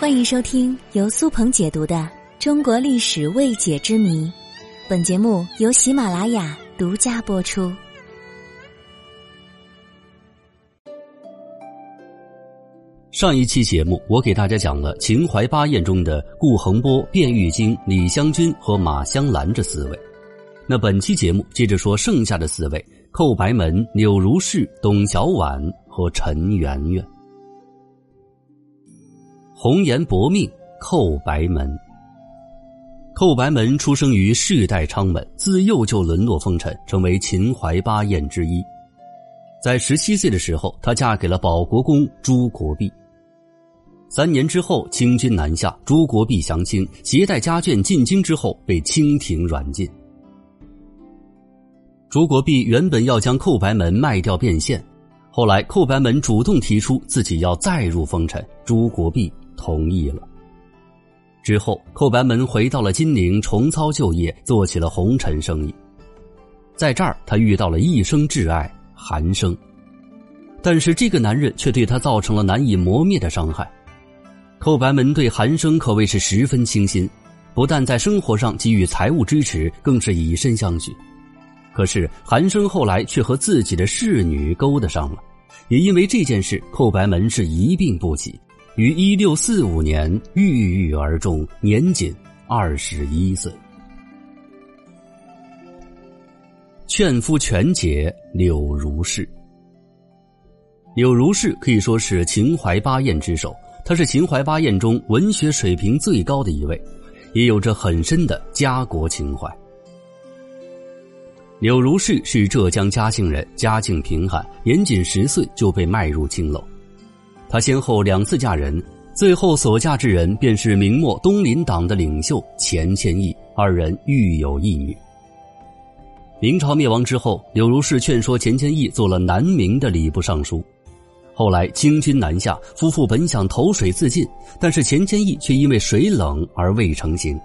欢迎收听由苏鹏解读的《中国历史未解之谜》，本节目由喜马拉雅独家播出。上一期节目，我给大家讲了秦淮八艳中的顾恒波、卞玉京、李香君和马香兰这四位。那本期节目接着说剩下的四位：寇白门、柳如是、董小宛和陈圆圆。红颜薄命，寇白门。寇白门出生于世代昌门，自幼就沦落风尘，成为秦淮八艳之一。在十七岁的时候，她嫁给了保国公朱国弼。三年之后，清军南下，朱国弼降清，携带家眷进京之后，被清廷软禁。朱国弼原本要将寇白门卖掉变现，后来寇白门主动提出自己要再入风尘，朱国弼。同意了。之后，寇白门回到了金陵，重操旧业，做起了红尘生意。在这儿，他遇到了一生挚爱韩生，但是这个男人却对他造成了难以磨灭的伤害。寇白门对韩生可谓是十分倾心，不但在生活上给予财务支持，更是以身相许。可是韩生后来却和自己的侍女勾搭上了，也因为这件事，寇白门是一病不起。于一六四五年郁郁而终，年仅二十一岁。劝夫全解，柳如是。柳如是可以说是秦淮八艳之首，他是秦淮八艳中文学水平最高的一位，也有着很深的家国情怀。柳如是是浙江嘉兴人，家境贫寒，年仅十岁就被卖入青楼。先后两次嫁人，最后所嫁之人便是明末东林党的领袖钱谦益，二人育有一女。明朝灭亡之后，柳如是劝说钱谦益做了南明的礼部尚书。后来清军南下，夫妇本想投水自尽，但是钱谦益却因为水冷而未成行。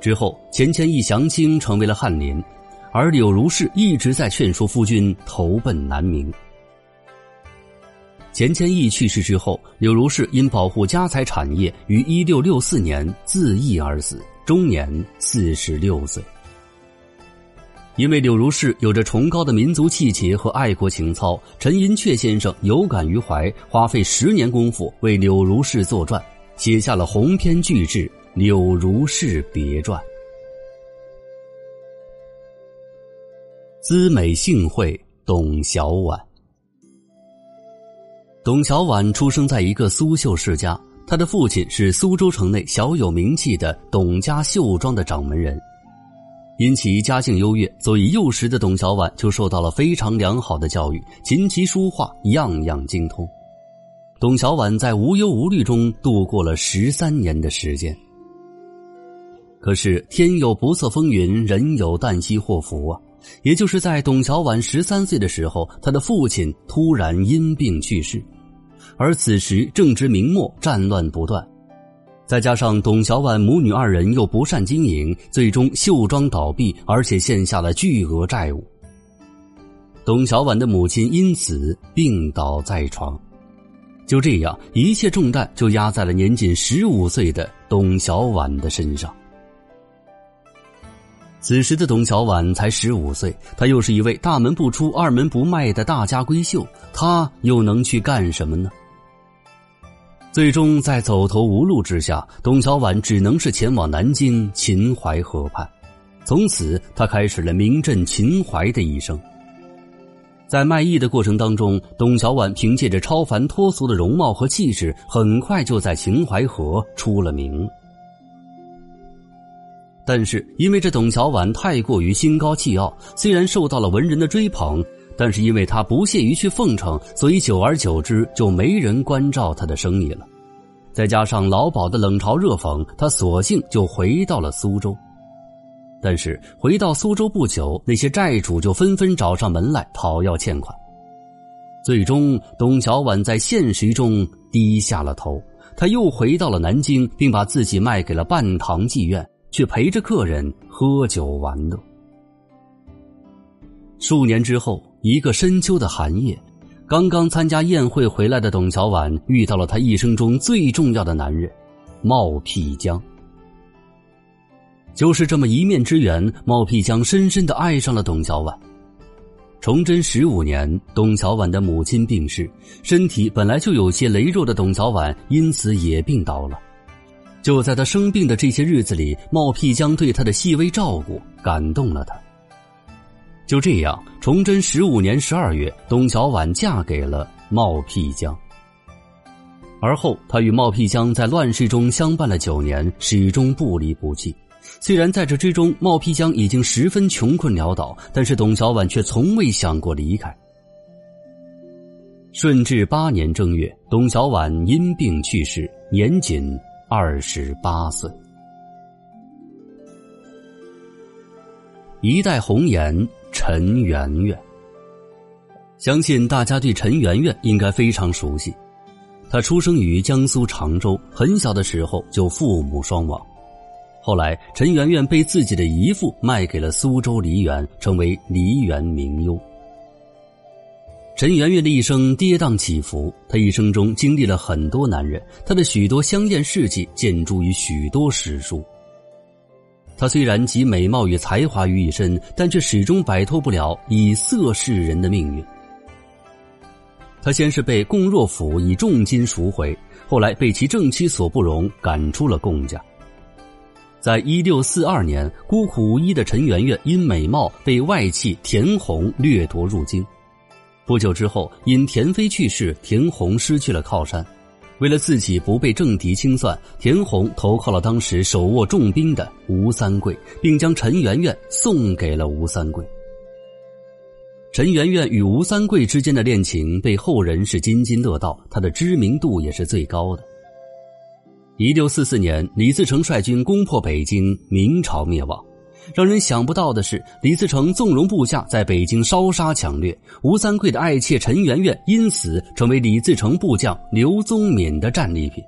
之后，钱谦益降清，成为了翰林，而柳如是一直在劝说夫君投奔南明。钱谦益去世之后，柳如是因保护家财产业，于一六六四年自缢而死，终年四十六岁。因为柳如是有着崇高的民族气节和爱国情操，陈寅恪先生有感于怀，花费十年功夫为柳如是作传，写下了鸿篇巨制《柳如是别传》。姿美幸会，董小宛。董小宛出生在一个苏绣世家，他的父亲是苏州城内小有名气的董家绣庄的掌门人。因其家境优越，所以幼时的董小宛就受到了非常良好的教育，琴棋书画样样精通。董小宛在无忧无虑中度过了十三年的时间。可是天有不测风云，人有旦夕祸福啊！也就是在董小宛十三岁的时候，他的父亲突然因病去世。而此时正值明末，战乱不断，再加上董小宛母女二人又不善经营，最终绣庄倒闭，而且欠下了巨额债务。董小宛的母亲因此病倒在床，就这样，一切重担就压在了年仅十五岁的董小宛的身上。此时的董小宛才十五岁，她又是一位大门不出、二门不迈的大家闺秀，她又能去干什么呢？最终，在走投无路之下，董小宛只能是前往南京秦淮河畔。从此，他开始了名震秦淮的一生。在卖艺的过程当中，董小宛凭借着超凡脱俗的容貌和气质，很快就在秦淮河出了名。但是，因为这董小宛太过于心高气傲，虽然受到了文人的追捧。但是因为他不屑于去奉承，所以久而久之就没人关照他的生意了。再加上老鸨的冷嘲热讽，他索性就回到了苏州。但是回到苏州不久，那些债主就纷纷找上门来讨要欠款。最终，董小宛在现实中低下了头，他又回到了南京，并把自己卖给了半堂妓院，去陪着客人喝酒玩乐。数年之后。一个深秋的寒夜，刚刚参加宴会回来的董小宛遇到了她一生中最重要的男人冒辟疆。就是这么一面之缘，冒辟疆深深的爱上了董小宛。崇祯十五年，董小宛的母亲病逝，身体本来就有些羸弱的董小宛因此也病倒了。就在他生病的这些日子里，冒辟疆对他的细微照顾感动了他。就这样，崇祯十五年十二月，董小宛嫁给了冒辟疆。而后，他与冒辟疆在乱世中相伴了九年，始终不离不弃。虽然在这之中，冒辟疆已经十分穷困潦倒，但是董小宛却从未想过离开。顺治八年正月，董小宛因病去世，年仅二十八岁。一代红颜。陈圆圆，相信大家对陈圆圆应该非常熟悉。她出生于江苏常州，很小的时候就父母双亡。后来，陈圆圆被自己的姨父卖给了苏州梨园，成为梨园名优。陈圆圆的一生跌宕起伏，她一生中经历了很多男人，她的许多香艳事迹见诸于许多史书。她虽然集美貌与才华于一身，但却始终摆脱不了以色示人的命运。她先是被龚若甫以重金赎回，后来被其正妻所不容，赶出了贡家。在一六四二年，孤苦无依的陈圆圆因美貌被外戚田弘掠夺入京。不久之后，因田妃去世，田弘失去了靠山。为了自己不被政敌清算，田弘投靠了当时手握重兵的吴三桂，并将陈圆圆送给了吴三桂。陈圆圆与吴三桂之间的恋情被后人是津津乐道，她的知名度也是最高的。一六四四年，李自成率军攻破北京，明朝灭亡。让人想不到的是，李自成纵容部下在北京烧杀抢掠，吴三桂的爱妾陈圆圆因此成为李自成部将刘宗敏的战利品。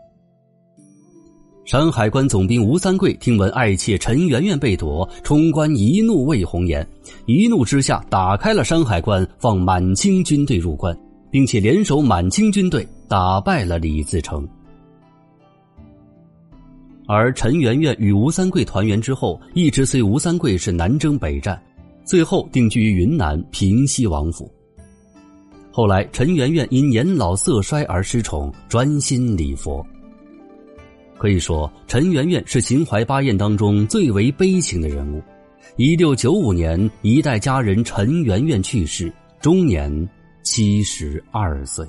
山海关总兵吴三桂听闻爱妾陈圆圆被夺，冲冠一怒为红颜，一怒之下打开了山海关，放满清军队入关，并且联手满清军队打败了李自成。而陈圆圆与吴三桂团圆之后，一直随吴三桂是南征北战，最后定居于云南平西王府。后来，陈圆圆因年老色衰而失宠，专心礼佛。可以说，陈圆圆是秦淮八艳当中最为悲情的人物。一六九五年，一代佳人陈圆圆去世，终年七十二岁。